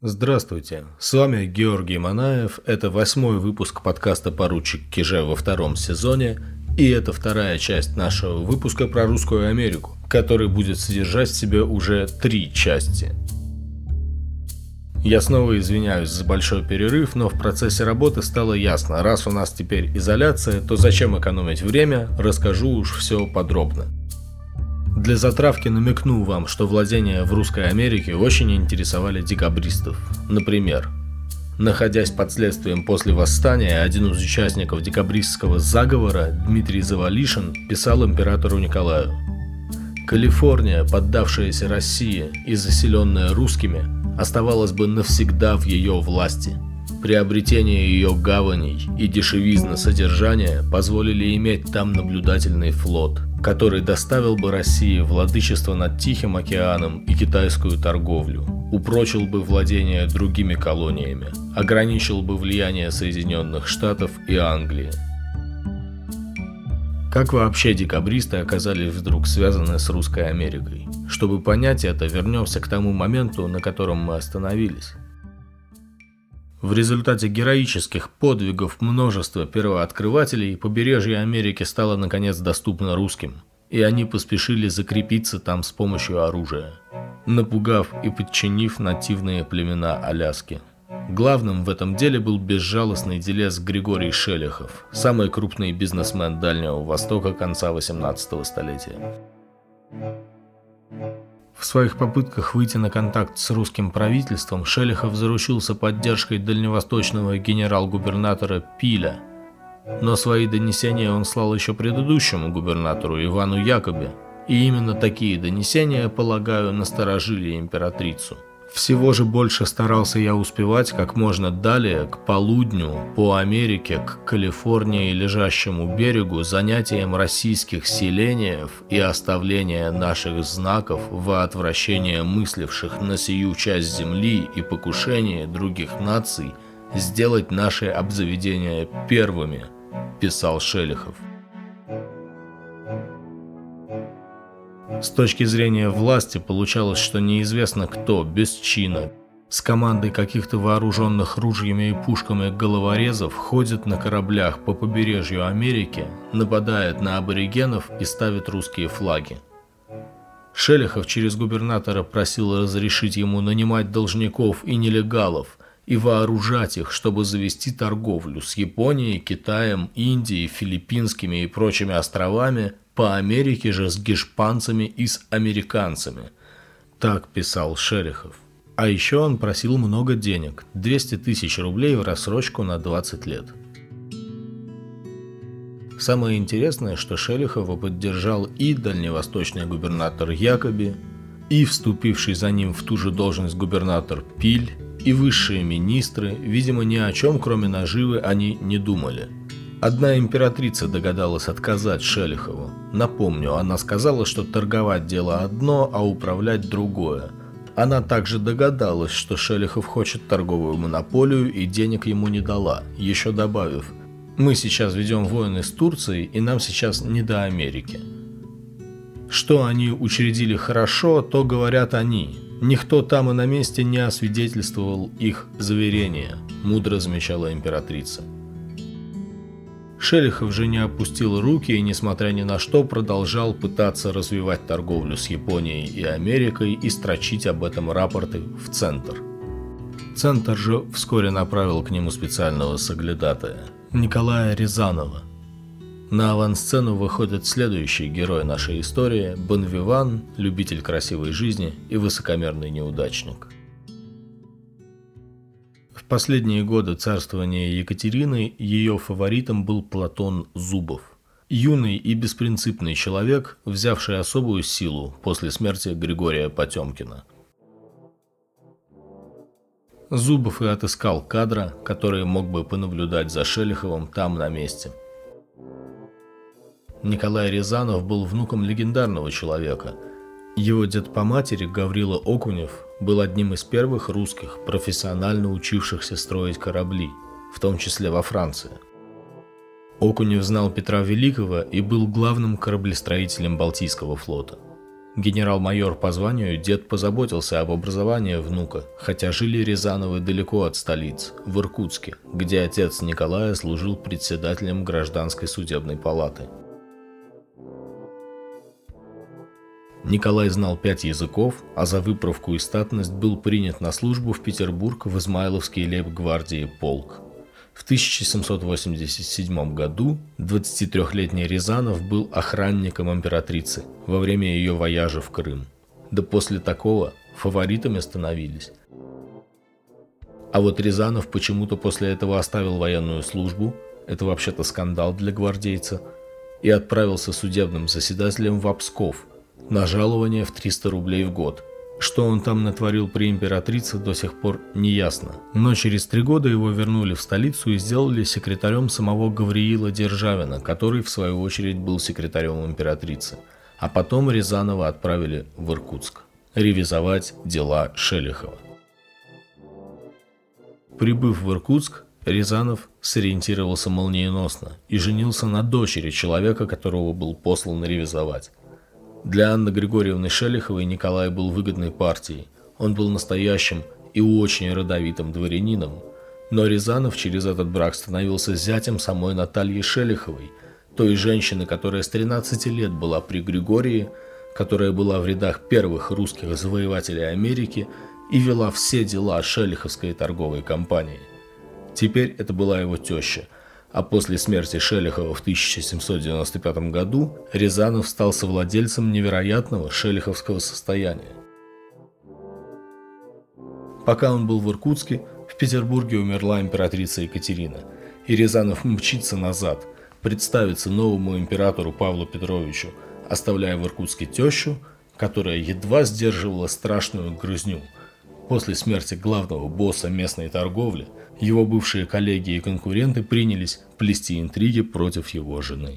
Здравствуйте, с вами Георгий Манаев, это восьмой выпуск подкаста «Поручик Киже» во втором сезоне, и это вторая часть нашего выпуска про Русскую Америку, который будет содержать в себе уже три части. Я снова извиняюсь за большой перерыв, но в процессе работы стало ясно, раз у нас теперь изоляция, то зачем экономить время, расскажу уж все подробно. Для затравки намекну вам, что владения в Русской Америке очень интересовали декабристов. Например, находясь под следствием после восстания, один из участников декабристского заговора, Дмитрий Завалишин, писал императору Николаю Калифорния, поддавшаяся России и заселенная русскими, оставалась бы навсегда в ее власти. Приобретение ее гаваней и дешевизна содержания позволили иметь там наблюдательный флот – который доставил бы России владычество над Тихим океаном и китайскую торговлю, упрочил бы владение другими колониями, ограничил бы влияние Соединенных Штатов и Англии. Как вообще декабристы оказались вдруг связаны с Русской Америкой? Чтобы понять это, вернемся к тому моменту, на котором мы остановились. В результате героических подвигов множества первооткрывателей побережье Америки стало наконец доступно русским, и они поспешили закрепиться там с помощью оружия, напугав и подчинив нативные племена Аляски. Главным в этом деле был безжалостный делец Григорий Шелехов, самый крупный бизнесмен Дальнего Востока конца 18 столетия. В своих попытках выйти на контакт с русским правительством Шелехов заручился поддержкой дальневосточного генерал-губернатора Пиля. Но свои донесения он слал еще предыдущему губернатору Ивану Якобе, и именно такие донесения, полагаю, насторожили императрицу – всего же больше старался я успевать как можно далее, к полудню, по Америке, к Калифорнии, лежащему берегу, занятием российских селениев и оставление наших знаков во отвращение мысливших на сию часть земли и покушение других наций сделать наши обзаведения первыми, писал Шелихов. С точки зрения власти получалось, что неизвестно кто, без чина, с командой каких-то вооруженных ружьями и пушками головорезов ходит на кораблях по побережью Америки, нападает на аборигенов и ставит русские флаги. Шелехов через губернатора просил разрешить ему нанимать должников и нелегалов и вооружать их, чтобы завести торговлю с Японией, Китаем, Индией, Филиппинскими и прочими островами по Америке же с гешпанцами и с американцами. Так писал Шерихов. А еще он просил много денег – 200 тысяч рублей в рассрочку на 20 лет. Самое интересное, что Шелихова поддержал и дальневосточный губернатор Якоби, и вступивший за ним в ту же должность губернатор Пиль, и высшие министры, видимо, ни о чем, кроме наживы, они не думали – Одна императрица догадалась отказать Шелихову. Напомню, она сказала, что торговать дело одно, а управлять другое. Она также догадалась, что Шелихов хочет торговую монополию и денег ему не дала, еще добавив «Мы сейчас ведем войны с Турцией, и нам сейчас не до Америки». Что они учредили хорошо, то говорят они. Никто там и на месте не освидетельствовал их заверения, мудро замечала императрица. Шелихов же не опустил руки и, несмотря ни на что, продолжал пытаться развивать торговлю с Японией и Америкой и строчить об этом рапорты в Центр. Центр же вскоре направил к нему специального соглядатая – Николая Рязанова. На авансцену выходит следующий герой нашей истории – Бонвиван, любитель красивой жизни и высокомерный неудачник – последние годы царствования Екатерины ее фаворитом был Платон Зубов. Юный и беспринципный человек, взявший особую силу после смерти Григория Потемкина. Зубов и отыскал кадра, который мог бы понаблюдать за Шелиховым там на месте. Николай Рязанов был внуком легендарного человека. Его дед по матери Гаврила Окунев был одним из первых русских, профессионально учившихся строить корабли, в том числе во Франции. Окунев знал Петра Великого и был главным кораблестроителем Балтийского флота. Генерал-майор по званию дед позаботился об образовании внука, хотя жили Рязановы далеко от столиц, в Иркутске, где отец Николая служил председателем гражданской судебной палаты. Николай знал пять языков, а за выправку и статность был принят на службу в Петербург в Измайловский лейб-гвардии полк. В 1787 году 23-летний Рязанов был охранником императрицы во время ее вояжа в Крым. Да после такого фаворитами становились. А вот Рязанов почему-то после этого оставил военную службу, это вообще-то скандал для гвардейца, и отправился судебным заседателем в Псков на жалование в 300 рублей в год – что он там натворил при императрице, до сих пор не ясно. Но через три года его вернули в столицу и сделали секретарем самого Гавриила Державина, который, в свою очередь, был секретарем императрицы. А потом Рязанова отправили в Иркутск ревизовать дела Шелихова. Прибыв в Иркутск, Рязанов сориентировался молниеносно и женился на дочери человека, которого был послан ревизовать. Для Анны Григорьевны Шелиховой Николай был выгодной партией. Он был настоящим и очень родовитым дворянином. Но Рязанов через этот брак становился зятем самой Натальи Шелиховой, той женщины, которая с 13 лет была при Григории, которая была в рядах первых русских завоевателей Америки и вела все дела Шелиховской торговой компании. Теперь это была его теща – а после смерти Шелихова в 1795 году Рязанов стал совладельцем невероятного шелиховского состояния. Пока он был в Иркутске, в Петербурге умерла императрица Екатерина, и Рязанов мчится назад, представиться новому императору Павлу Петровичу, оставляя в Иркутске тещу, которая едва сдерживала страшную грызню – После смерти главного босса местной торговли, его бывшие коллеги и конкуренты принялись плести интриги против его жены.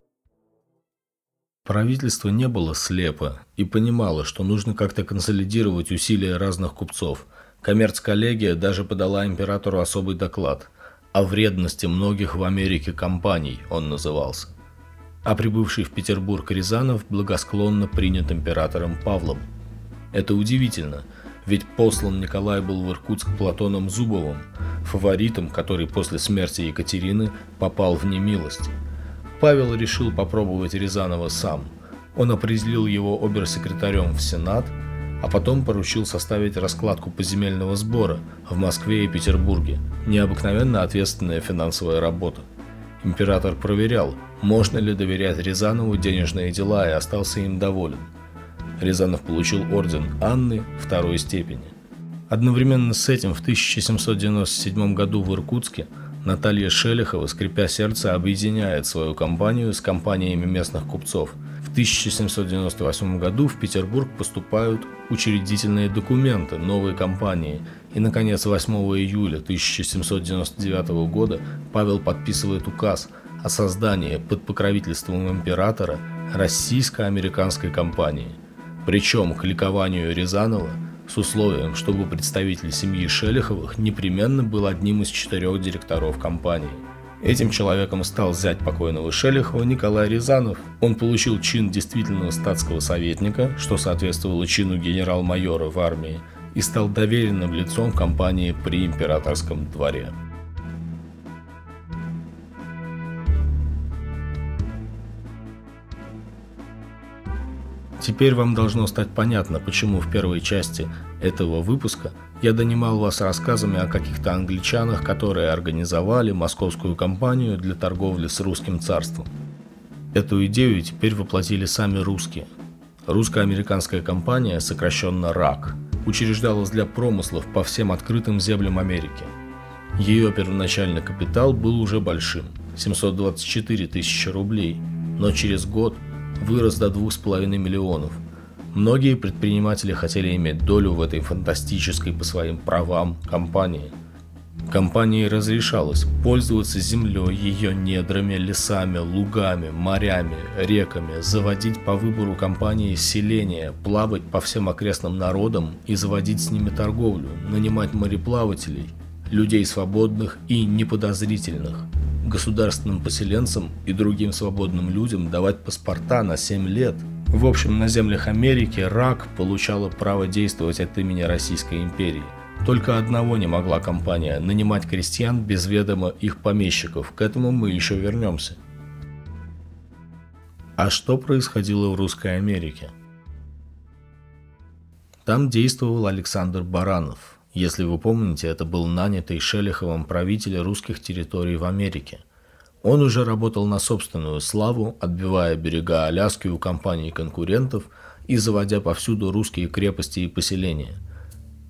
Правительство не было слепо и понимало, что нужно как-то консолидировать усилия разных купцов. Коммерц-коллегия даже подала императору особый доклад о вредности многих в Америке компаний, он назывался. А прибывший в Петербург Рязанов благосклонно принят императором Павлом. Это удивительно – ведь послан Николай был в Иркутск Платоном Зубовым, фаворитом, который после смерти Екатерины попал в немилость. Павел решил попробовать Рязанова сам. Он определил его оберсекретарем в Сенат, а потом поручил составить раскладку поземельного сбора в Москве и Петербурге. Необыкновенно ответственная финансовая работа. Император проверял, можно ли доверять Рязанову денежные дела и остался им доволен – Рязанов получил орден Анны второй степени. Одновременно с этим в 1797 году в Иркутске Наталья Шелихова, скрипя сердце, объединяет свою компанию с компаниями местных купцов. В 1798 году в Петербург поступают учредительные документы новой компании, и, наконец, 8 июля 1799 года Павел подписывает указ о создании под покровительством императора российско-американской компании. Причем к ликованию Рязанова с условием, чтобы представитель семьи Шелиховых непременно был одним из четырех директоров компании. Этим человеком стал зять покойного Шелихова Николай Рязанов. Он получил чин действительного статского советника, что соответствовало чину генерал-майора в армии, и стал доверенным лицом компании при императорском дворе. Теперь вам должно стать понятно, почему в первой части этого выпуска я донимал вас рассказами о каких-то англичанах, которые организовали московскую компанию для торговли с русским царством. Эту идею теперь воплотили сами русские. Русско-американская компания, сокращенно РАК, учреждалась для промыслов по всем открытым землям Америки. Ее первоначальный капитал был уже большим – 724 тысячи рублей, но через год – вырос до 2,5 миллионов. Многие предприниматели хотели иметь долю в этой фантастической по своим правам компании. Компании разрешалось пользоваться землей, ее недрами, лесами, лугами, морями, реками, заводить по выбору компании селения, плавать по всем окрестным народам и заводить с ними торговлю, нанимать мореплавателей, людей свободных и неподозрительных – государственным поселенцам и другим свободным людям давать паспорта на 7 лет, В общем, на землях Америки РАК получала право действовать от имени Российской империи. Только одного не могла компания – нанимать крестьян без ведома их помещиков. К этому мы еще вернемся. А что происходило в Русской Америке? Там действовал Александр Баранов. Если вы помните, это был нанятый Шелиховым правитель русских территорий в Америке – он уже работал на собственную славу, отбивая берега Аляски у компаний конкурентов и заводя повсюду русские крепости и поселения.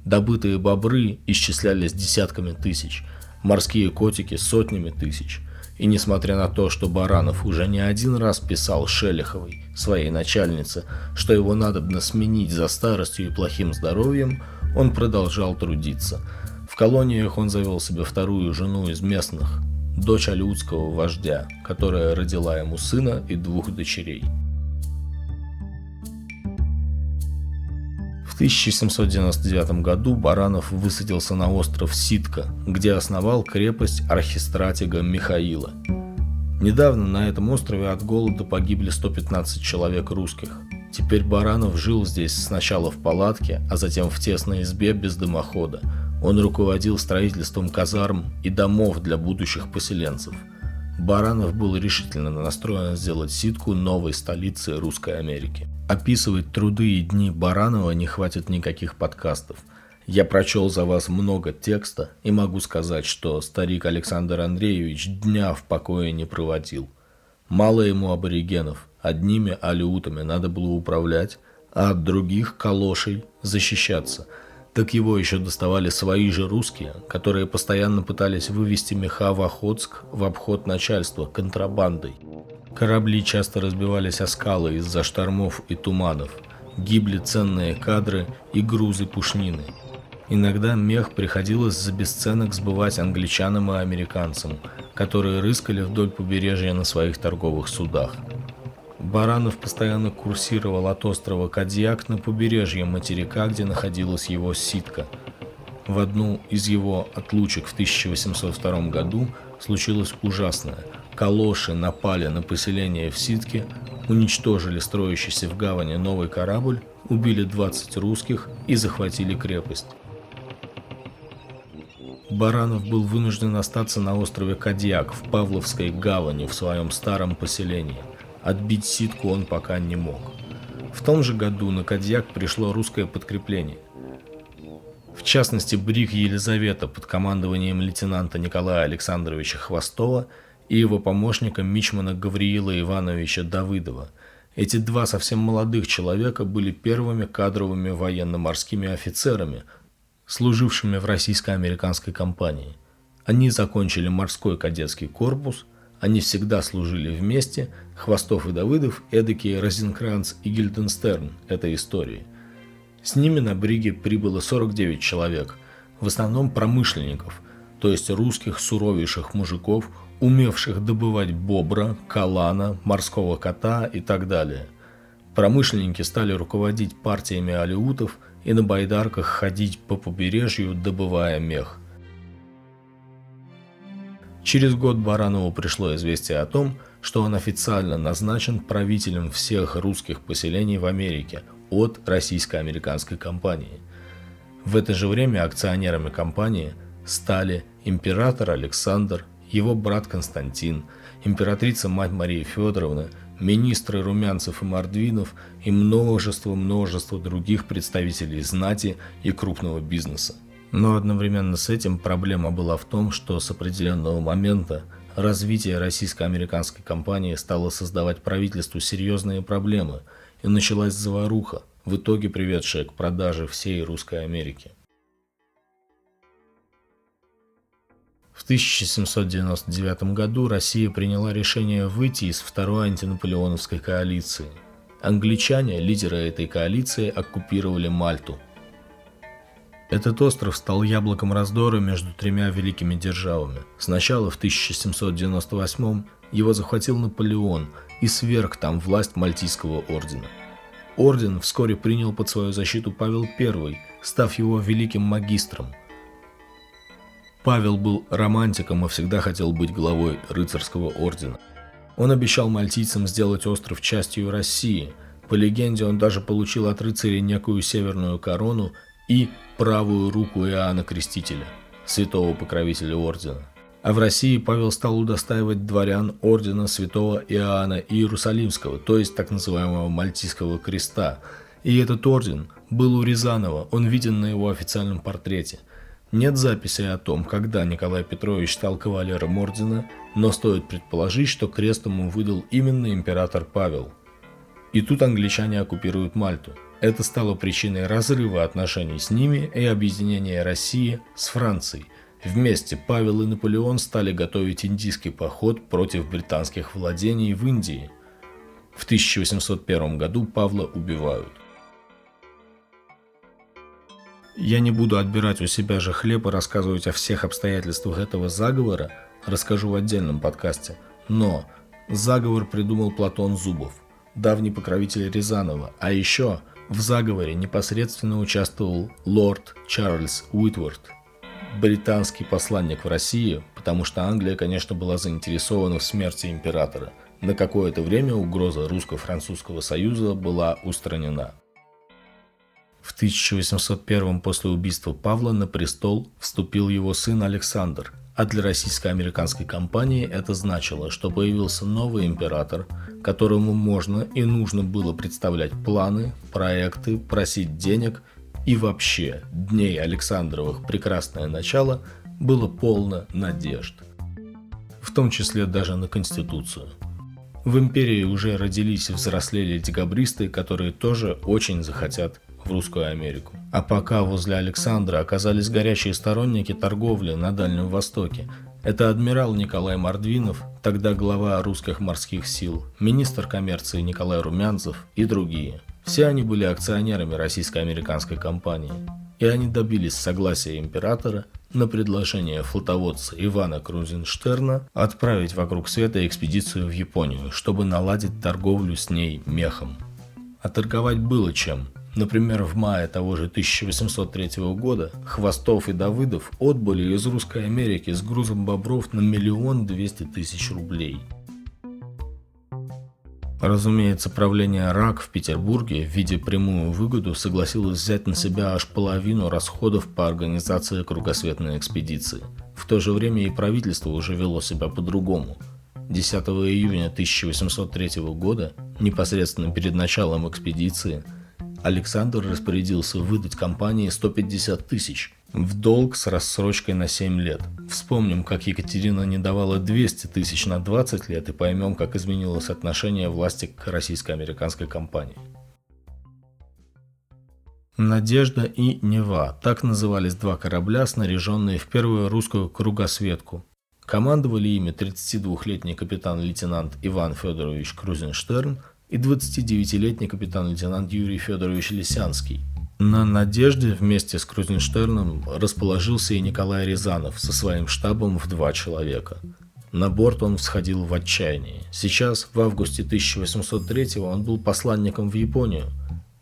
Добытые бобры исчислялись десятками тысяч, морские котики сотнями тысяч. И несмотря на то, что Баранов уже не один раз писал Шелиховой, своей начальнице, что его надобно сменить за старостью и плохим здоровьем, он продолжал трудиться. В колониях он завел себе вторую жену из местных, дочь алиутского вождя, которая родила ему сына и двух дочерей. В 1799 году Баранов высадился на остров Ситка, где основал крепость архистратига Михаила. Недавно на этом острове от голода погибли 115 человек русских. Теперь Баранов жил здесь сначала в палатке, а затем в тесной избе без дымохода – он руководил строительством казарм и домов для будущих поселенцев. Баранов был решительно настроен сделать Ситку новой столицей Русской Америки. Описывать труды и дни Баранова не хватит никаких подкастов. Я прочел за вас много текста и могу сказать, что старик Александр Андреевич дня в покое не проводил. Мало ему аборигенов, одними алиутами надо было управлять, а от других калошей защищаться – так его еще доставали свои же русские, которые постоянно пытались вывести меха в Охотск в обход начальства контрабандой. Корабли часто разбивались о скалы из-за штормов и туманов, гибли ценные кадры и грузы пушнины. Иногда мех приходилось за бесценок сбывать англичанам и американцам, которые рыскали вдоль побережья на своих торговых судах – Баранов постоянно курсировал от острова Кадьяк на побережье материка, где находилась его ситка. В одну из его отлучек в 1802 году случилось ужасное. Калоши напали на поселение в Ситке, уничтожили строящийся в гавани новый корабль, убили 20 русских и захватили крепость. Баранов был вынужден остаться на острове Кадьяк в Павловской гавани в своем старом поселении. Отбить ситку он пока не мог. В том же году на Кадьяк пришло русское подкрепление. В частности, бриг Елизавета под командованием лейтенанта Николая Александровича Хвостова и его помощника Мичмана Гавриила Ивановича Давыдова. Эти два совсем молодых человека были первыми кадровыми военно-морскими офицерами, служившими в российско-американской компании. Они закончили морской кадетский корпус – они всегда служили вместе, Хвостов и Давыдов – эдакие Розенкранц и Гильденстерн этой истории. С ними на бриге прибыло 49 человек, в основном промышленников, то есть русских суровейших мужиков, умевших добывать бобра, калана, морского кота и так далее. Промышленники стали руководить партиями алиутов и на байдарках ходить по побережью, добывая мех. Через год Баранову пришло известие о том, что он официально назначен правителем всех русских поселений в Америке от российско-американской компании. В это же время акционерами компании стали император Александр, его брат Константин, императрица-мать Мария Федоровна, министры Румянцев и Мордвинов и множество-множество других представителей знати и крупного бизнеса. Но одновременно с этим проблема была в том, что с определенного момента развитие российско-американской компании стало создавать правительству серьезные проблемы, и началась заваруха, в итоге приведшая к продаже всей Русской Америки. В 1799 году Россия приняла решение выйти из второй антинаполеоновской коалиции. Англичане, лидеры этой коалиции, оккупировали Мальту – этот остров стал яблоком раздора между тремя великими державами. Сначала в 1798 его захватил Наполеон и сверг там власть Мальтийского ордена. Орден вскоре принял под свою защиту Павел I, став его великим магистром. Павел был романтиком и всегда хотел быть главой рыцарского ордена. Он обещал мальтийцам сделать остров частью России – По легенде, он даже получил от рыцарей некую северную корону и правую руку Иоанна Крестителя, святого покровителя ордена. А в России Павел стал удостаивать дворян ордена святого Иоанна Иерусалимского, то есть так называемого Мальтийского креста. И этот орден был у Рязанова, он виден на его официальном портрете. Нет записи о том, когда Николай Петрович стал кавалером ордена, но стоит предположить, что крест ему выдал именно император Павел. И тут англичане оккупируют Мальту. Это стало причиной разрыва отношений с ними и объединения России с Францией – Вместе Павел и Наполеон стали готовить индийский поход против британских владений в Индии. В 1801 году Павла убивают. Я не буду отбирать у себя же хлеб и рассказывать о всех обстоятельствах этого заговора, расскажу в отдельном подкасте. Но заговор придумал Платон Зубов, давний покровитель Рязанова, а еще в заговоре непосредственно участвовал лорд Чарльз Уитворд – британский посланник в России, потому что Англия, конечно, была заинтересована в смерти императора. На какое-то время угроза русско-французского союза была устранена. В 1801 после убийства Павла на престол вступил его сын Александр, а для российско-американской компании это значило, что появился новый император, которому можно и нужно было представлять планы, проекты, просить денег и вообще, дней Александровых прекрасное начало было полно надежд. В том числе даже на Конституцию. В империи уже родились и взрослели декабристы, которые тоже очень захотят в русскую Америку. А пока возле Александра оказались горячие сторонники торговли на Дальнем Востоке, это адмирал Николай Мордвинов, тогда глава русских морских сил, министр коммерции Николай Румянцев и другие – все они были акционерами российско-американской компании, и они добились согласия императора на предложение флотоводца Ивана Крузенштерна отправить вокруг света экспедицию в Японию, чтобы наладить торговлю с ней мехом. А торговать было чем. Например, в мае того же 1803 года Хвостов и Давыдов отбыли из Русской Америки с грузом бобров на миллион двести тысяч рублей – Разумеется, правление РАК в Петербурге, в виде прямую выгоду, согласилось взять на себя аж половину расходов по организации кругосветной экспедиции. В то же время и правительство уже вело себя по-другому. 10 июня 1803 года, непосредственно перед началом экспедиции, Александр распорядился выдать компании 150 тысяч – в долг с рассрочкой на 7 лет. Вспомним, как Екатерина не давала 200 тысяч на 20 лет и поймем, как изменилось отношение власти к российско-американской компании. «Надежда» и «Нева» – так назывались два корабля, снаряженные в первую русскую кругосветку. Командовали ими 32-летний капитан-лейтенант Иван Федорович Крузенштерн и 29-летний капитан-лейтенант Юрий Федорович Лисянский – на «Надежде» вместе с Крузенштерном расположился и Николай Рязанов со своим штабом в два человека. На борт он всходил в отчаянии. Сейчас, в августе 1803 он был посланником в Японию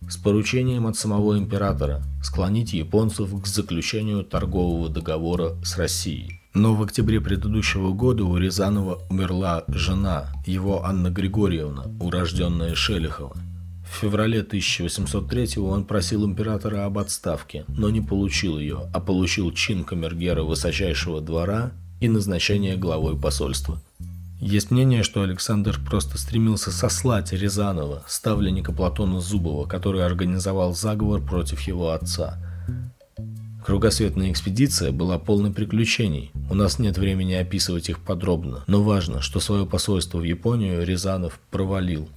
с поручением от самого императора склонить японцев к заключению торгового договора с Россией. Но в октябре предыдущего года у Рязанова умерла жена, его Анна Григорьевна, урожденная Шелихова. В феврале 1803 он просил императора об отставке, но не получил ее, а получил чин камергера высочайшего двора и назначение главой посольства. Есть мнение, что Александр просто стремился сослать Рязанова, ставленника Платона Зубова, который организовал заговор против его отца. Кругосветная экспедиция была полной приключений. У нас нет времени описывать их подробно, но важно, что свое посольство в Японию Рязанов провалил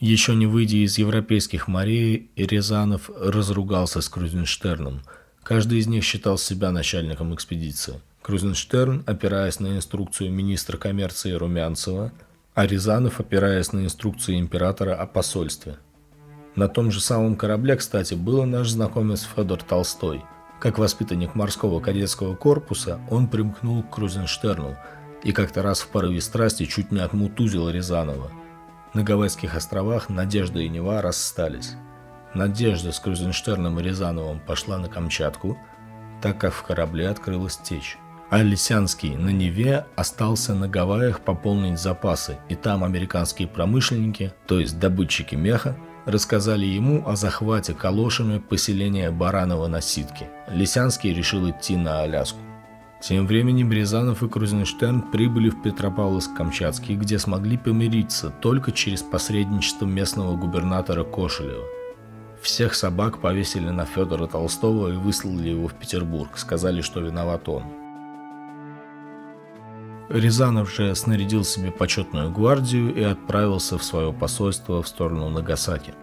еще не выйдя из европейских морей, Рязанов разругался с Крузенштерном. Каждый из них считал себя начальником экспедиции. Крузенштерн, опираясь на инструкцию министра коммерции Румянцева, а Рязанов, опираясь на инструкции императора о посольстве. На том же самом корабле, кстати, был наш знакомец Федор Толстой. Как воспитанник морского кадетского корпуса, он примкнул к Крузенштерну и как-то раз в порыве страсти чуть не отмутузил Рязанова – на Гавайских островах Надежда и Нева расстались. Надежда с Крузенштерном и Рязановым пошла на Камчатку, так как в корабле открылась течь. а Лисянский на Неве остался на Гавайях пополнить запасы, и там американские промышленники, то есть добытчики меха, рассказали ему о захвате калошами поселения Баранова на Ситке. Лисянский решил идти на Аляску. Тем временем Рязанов и Крузенштерн прибыли в Петропавловск-Камчатский, где смогли помириться только через посредничество местного губернатора Кошелева. Всех собак повесили на Федора Толстого и выслали его в Петербург, сказали, что виноват он. Рязанов же снарядил себе почетную гвардию и отправился в свое посольство в сторону Нагасаки.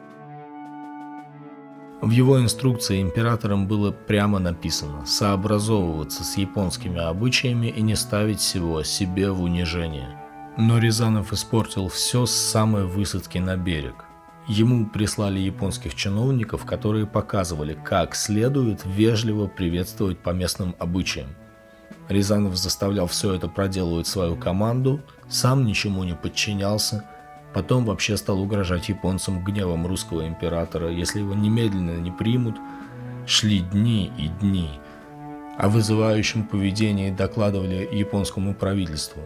В его инструкции императором было прямо написано сообразовываться с японскими обычаями и не ставить всего себе в унижение. Но Рязанов испортил все с самой высадки на берег. Ему прислали японских чиновников, которые показывали, как следует вежливо приветствовать по местным обычаям – Рязанов заставлял все это проделывать свою команду, сам ничему не подчинялся, потом вообще стал угрожать японцам гневом русского императора, если его немедленно не примут. Шли дни и дни. О вызывающем поведении докладывали японскому правительству.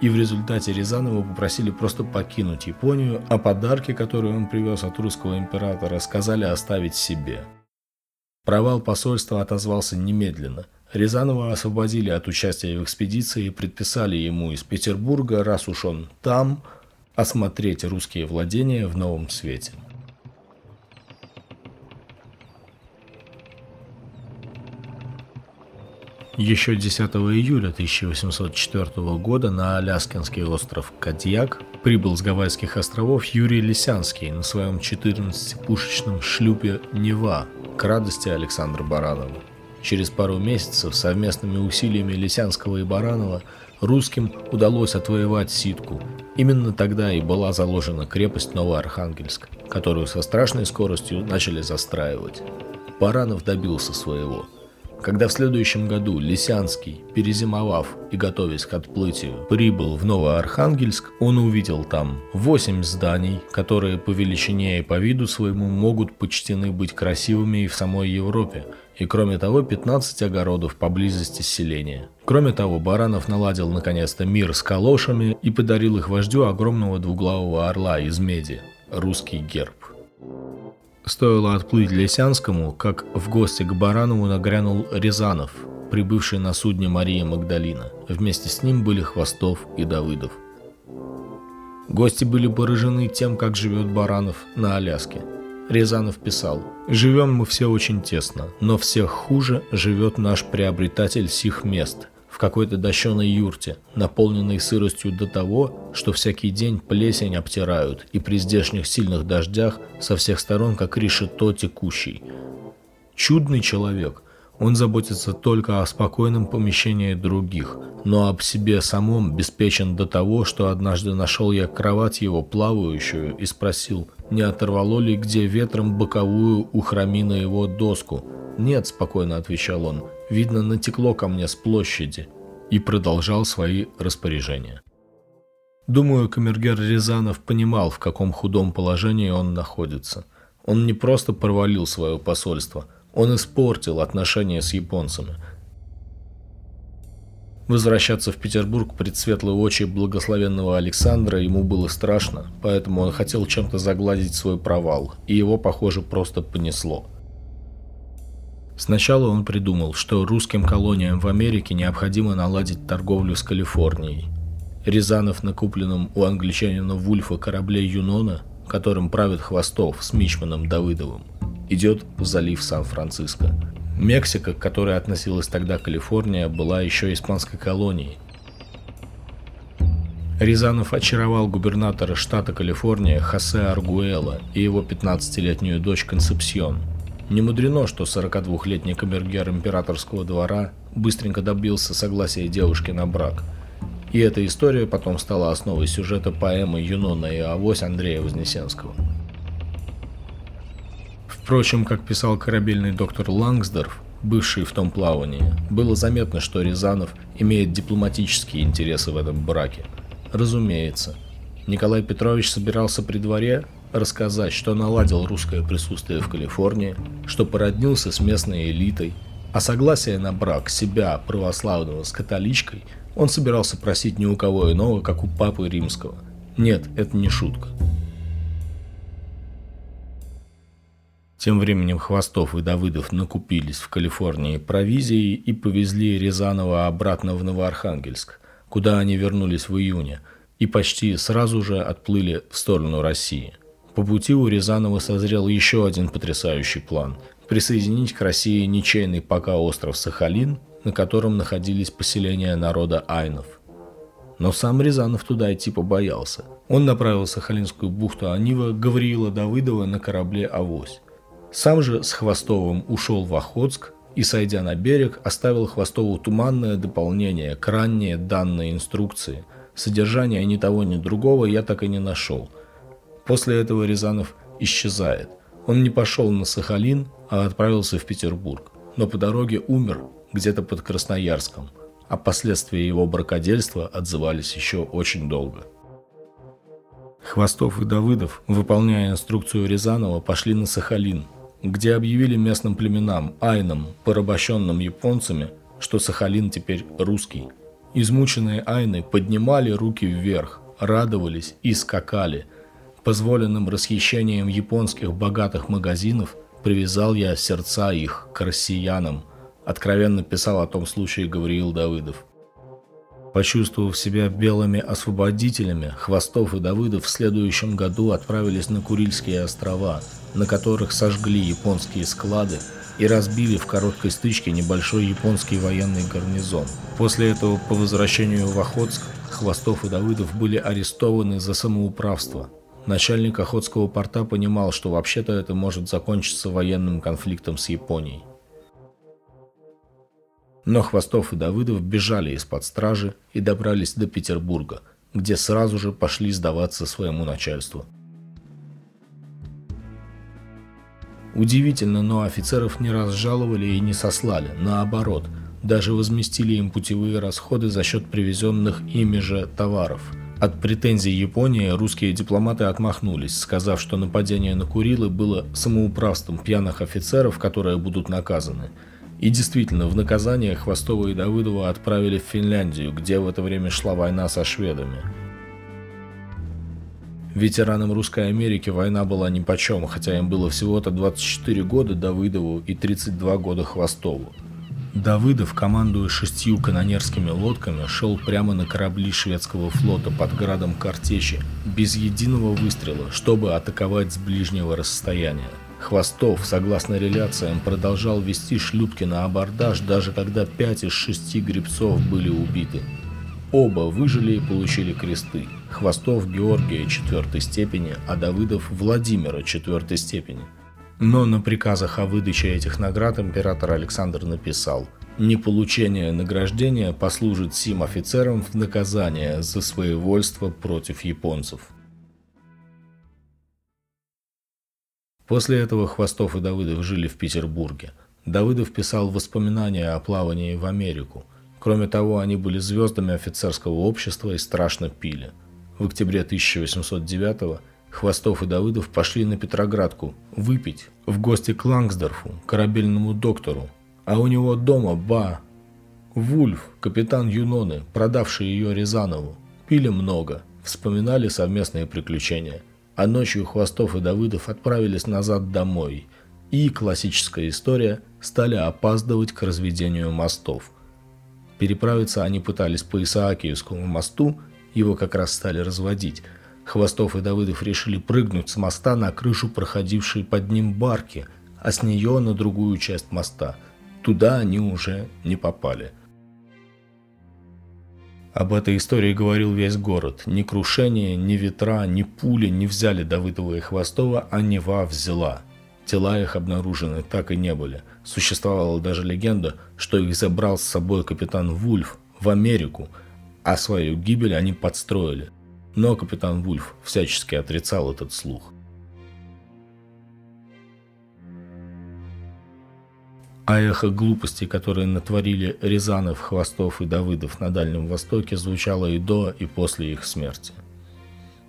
И в результате Рязанова попросили просто покинуть Японию, а подарки, которые он привез от русского императора, сказали оставить себе. Провал посольства отозвался немедленно – Рязанова освободили от участия в экспедиции и предписали ему из Петербурга, раз уж он там, осмотреть русские владения в новом свете. Еще 10 июля 1804 года на Аляскинский остров Кадьяк прибыл с Гавайских островов Юрий Лисянский на своем 14-пушечном шлюпе «Нева» к радости Александра Баранова. Через пару месяцев совместными усилиями Лисянского и Баранова русским удалось отвоевать Ситку. Именно тогда и была заложена крепость Новоархангельск, которую со страшной скоростью начали застраивать. Баранов добился своего – когда в следующем году Лисянский, перезимовав и готовясь к отплытию, прибыл в Новоархангельск, он увидел там восемь зданий, которые по величине и по виду своему могут почтены быть красивыми и в самой Европе, и кроме того 15 огородов поблизости селения. Кроме того, Баранов наладил наконец-то мир с калошами и подарил их вождю огромного двуглавого орла из меди – русский герб. Стоило отплыть Лисянскому, как в гости к Баранову нагрянул Рязанов, прибывший на судне Мария Магдалина. Вместе с ним были Хвостов и Давыдов. Гости были поражены тем, как живет Баранов на Аляске. Рязанов писал, «Живем мы все очень тесно, но всех хуже живет наш приобретатель сих мест – в какой-то дощеной юрте, наполненной сыростью до того, что всякий день плесень обтирают, и при здешних сильных дождях со всех сторон как решето текущий. Чудный человек, он заботится только о спокойном помещении других, но об себе самом беспечен до того, что однажды нашел я кровать его плавающую и спросил, не оторвало ли где ветром боковую у храмина его доску. «Нет», — спокойно отвечал он, — «видно, натекло ко мне с площади» и продолжал свои распоряжения. Думаю, камергер Рязанов понимал, в каком худом положении он находится. Он не просто провалил свое посольство, он испортил отношения с японцами. Возвращаться в Петербург пред светлые очи благословенного Александра ему было страшно, поэтому он хотел чем-то загладить свой провал, и его, похоже, просто понесло – Сначала он придумал, что русским колониям в Америке необходимо наладить торговлю с Калифорнией. Рязанов на купленном у англичанина Вульфа корабле Юнона, которым правит Хвостов с Мичманом Давыдовым, идет в залив Сан-Франциско. Мексика, к которой относилась тогда Калифорния, была еще испанской колонией. Рязанов очаровал губернатора штата Калифорния Хосе Аргуэла и его 15-летнюю дочь Концепсион – не мудрено, что 42-летний камергер императорского двора быстренько добился согласия девушки на брак. И эта история потом стала основой сюжета поэмы «Юнона и Авось» Андрея Вознесенского. Впрочем, как писал корабельный доктор Лангсдорф, бывший в том плавании, было заметно, что Рязанов имеет дипломатические интересы в этом браке. Разумеется. Николай Петрович собирался при дворе рассказать, что наладил русское присутствие в Калифорнии, что породнился с местной элитой, А согласие на брак себя, православного, с католичкой, он собирался просить ни у кого иного, как у папы римского. Нет, это не шутка. Тем временем Хвостов и Давыдов накупились в Калифорнии провизией и повезли Рязанова обратно в Новоархангельск, куда они вернулись в июне, и почти сразу же отплыли в сторону России. По пути у Рязанова созрел еще один потрясающий план – присоединить к России ничейный пока остров Сахалин, на котором находились поселения народа айнов. Но сам Рязанов туда идти побоялся. Он направил Сахалинскую бухту Анива Гавриила Давыдова на корабле «Авось». Сам же с Хвостовым ушел в Охотск и, сойдя на берег, оставил Хвостову туманное дополнение к ранее данной инструкции. Содержания ни того, ни другого я так и не нашел. После этого Рязанов исчезает. Он не пошел на Сахалин, а отправился в Петербург, но по дороге умер где-то под Красноярском, а последствия его бракодельства отзывались еще очень долго. Хвостов и Давыдов, выполняя инструкцию Рязанова, пошли на Сахалин, где объявили местным племенам, айнам, порабощенным японцами, что Сахалин теперь русский. Измученные айны поднимали руки вверх, радовались и скакали. Позволенным расхищением японских богатых магазинов – Привязал я сердца их к россиянам, откровенно писал о том случае Гавриил Давыдов. Почувствовав себя белыми освободителями, Хвостов и Давыдов в следующем году отправились на Курильские острова, на которых сожгли японские склады и разбили в короткой стычке небольшой японский военный гарнизон. После этого по возвращению в Охотск Хвостов и Давыдов были арестованы за самоуправство – Начальник Охотского порта понимал, что вообще-то это может закончиться военным конфликтом с Японией. Но Хвостов и Давыдов бежали из-под стражи и добрались до Петербурга, где сразу же пошли сдаваться своему начальству. Удивительно, но офицеров не разжаловали и не сослали, наоборот, даже возместили им путевые расходы за счет привезенных ими же товаров – от претензий Японии русские дипломаты отмахнулись, сказав, что нападение на Курилы было самоуправством пьяных офицеров, которые будут наказаны. И действительно, в наказание Хвостова и Давыдова отправили в Финляндию, где в это время шла война со шведами. Ветеранам Русской Америки война была нипочем, хотя им было всего-то 24 года Давыдову и 32 года Хвостову. Давыдов, командуя шестью канонерскими лодками, шел прямо на корабли шведского флота под градом картечи, без единого выстрела, чтобы атаковать с ближнего расстояния. Хвостов, согласно реляциям, продолжал вести шлюпки на абордаж, даже когда пять из шести гребцов были убиты. Оба выжили и получили кресты. Хвостов Георгия четвертой степени, а Давыдов Владимира четвертой степени – но на приказах о выдаче этих наград император Александр написал «Неполучение награждения послужит сим офицерам в наказание за своевольство против японцев». После этого Хвостов и Давыдов жили в Петербурге. Давыдов писал воспоминания о плавании в Америку. Кроме того, они были звездами офицерского общества и страшно пили. В октябре 1809 года Хвостов и Давыдов пошли на Петроградку выпить в гости к Лангсдорфу, корабельному доктору. А у него дома ба. Вульф, капитан Юноны, продавший ее Рязанову. Пили много, вспоминали совместные приключения. А ночью Хвостов и Давыдов отправились назад домой. И, классическая история, стали опаздывать к разведению мостов. Переправиться они пытались по Исаакиевскому мосту, его как раз стали разводить – Хвостов и Давыдов решили прыгнуть с моста на крышу проходившей под ним барки, а с нее на другую часть моста. Туда они уже не попали. Об этой истории говорил весь город. Ни крушение, ни ветра, ни пули не взяли Давыдова и Хвостова, а Нева взяла. Тела их обнаружены так и не были. Существовала даже легенда, что их забрал с собой капитан Вульф в Америку, а свою гибель они подстроили – но капитан Вульф всячески отрицал этот слух. А эхо глупостей, которые натворили Рязанов, Хвостов и Давыдов на Дальнем Востоке, звучало и до, и после их смерти.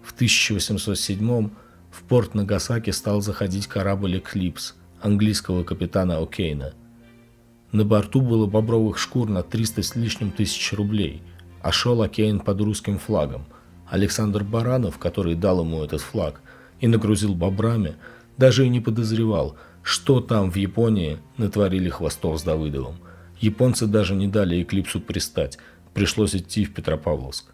В 1807 в порт Нагасаки стал заходить корабль «Эклипс» английского капитана О'Кейна. На борту было бобровых шкур на 300 с лишним тысяч рублей, а шел Океан под русским флагом. Александр Баранов, который дал ему этот флаг и нагрузил бобрами, даже и не подозревал, что там в Японии натворили хвостов с Давыдовым. Японцы даже не дали Эклипсу пристать, пришлось идти в Петропавловск.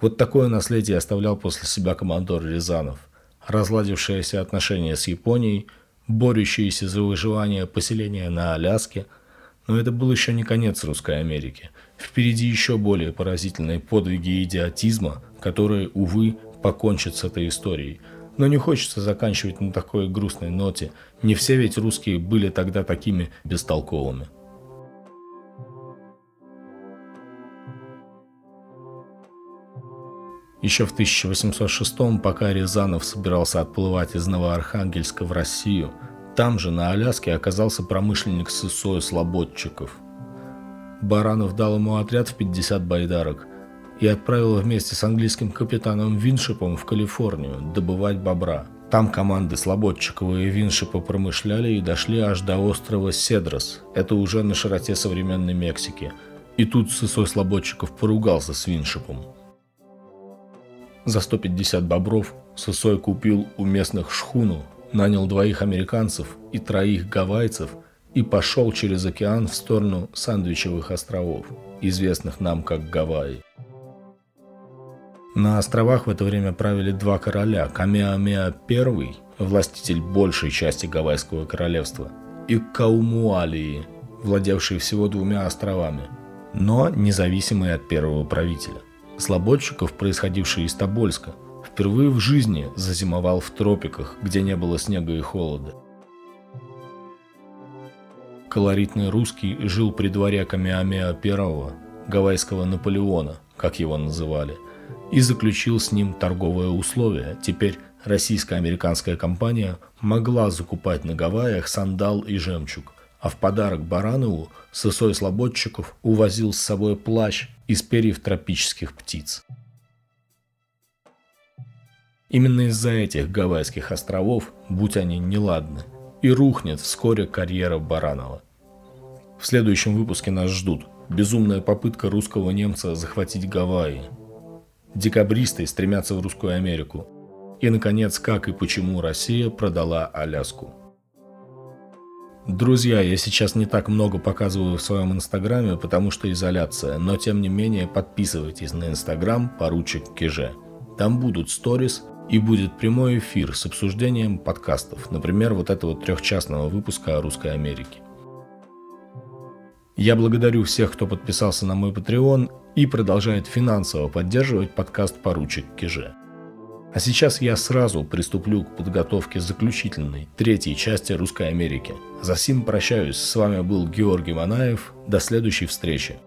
Вот такое наследие оставлял после себя командор Рязанов. Разладившиеся отношения с Японией, борющиеся за выживание поселения на Аляске – но это был еще не конец Русской Америки. Впереди еще более поразительные подвиги идиотизма, которые, увы, покончат с этой историей. Но не хочется заканчивать на такой грустной ноте. Не все ведь русские были тогда такими бестолковыми. Еще в 1806 пока Рязанов собирался отплывать из Новоархангельска в Россию – там же, на Аляске, оказался промышленник Сысой Слободчиков. Баранов дал ему отряд в 50 байдарок и отправил вместе с английским капитаном Виншипом в Калифорнию добывать бобра. Там команды Слободчикова и Виншипа промышляли и дошли аж до острова Седрос. Это уже на широте современной Мексики. И тут Сысой Слободчиков поругался с Виншипом. За 150 бобров Сысой купил у местных шхуну, нанял двоих американцев и троих гавайцев и пошел через океан в сторону Сандвичевых островов, известных нам как Гавайи. На островах в это время правили два короля – Камеамеа I, властитель большей части Гавайского королевства, и Каумуалии, владевший всего двумя островами, но независимый от первого правителя. Слободчиков, происходивший из Тобольска – Впервые в жизни зазимовал в тропиках, где не было снега и холода. Колоритный русский жил при дворе Камиамеа I, гавайского Наполеона, как его называли, и заключил с ним торговое условие. Теперь российско-американская компания могла закупать на Гавайях сандал и жемчуг, а в подарок Баранову Сысой Слободчиков увозил с собой плащ из перьев тропических птиц. Именно из-за этих Гавайских островов, будь они неладны, и рухнет вскоре карьера Баранова. В следующем выпуске нас ждут безумная попытка русского немца захватить Гавайи, декабристы стремятся в Русскую Америку, и, наконец, как и почему Россия продала Аляску. Друзья, я сейчас не так много показываю в своем инстаграме, потому что изоляция, но тем не менее подписывайтесь на инстаграм поручик Киже. Там будут сторис, и будет прямой эфир с обсуждением подкастов, например, вот этого трехчастного выпуска о Русской Америке. Я благодарю всех, кто подписался на мой Patreon и продолжает финансово поддерживать подкаст «Поручик Киже». А сейчас я сразу приступлю к подготовке заключительной, третьей части Русской Америки. За сим прощаюсь. С вами был Георгий Манаев. До следующей встречи.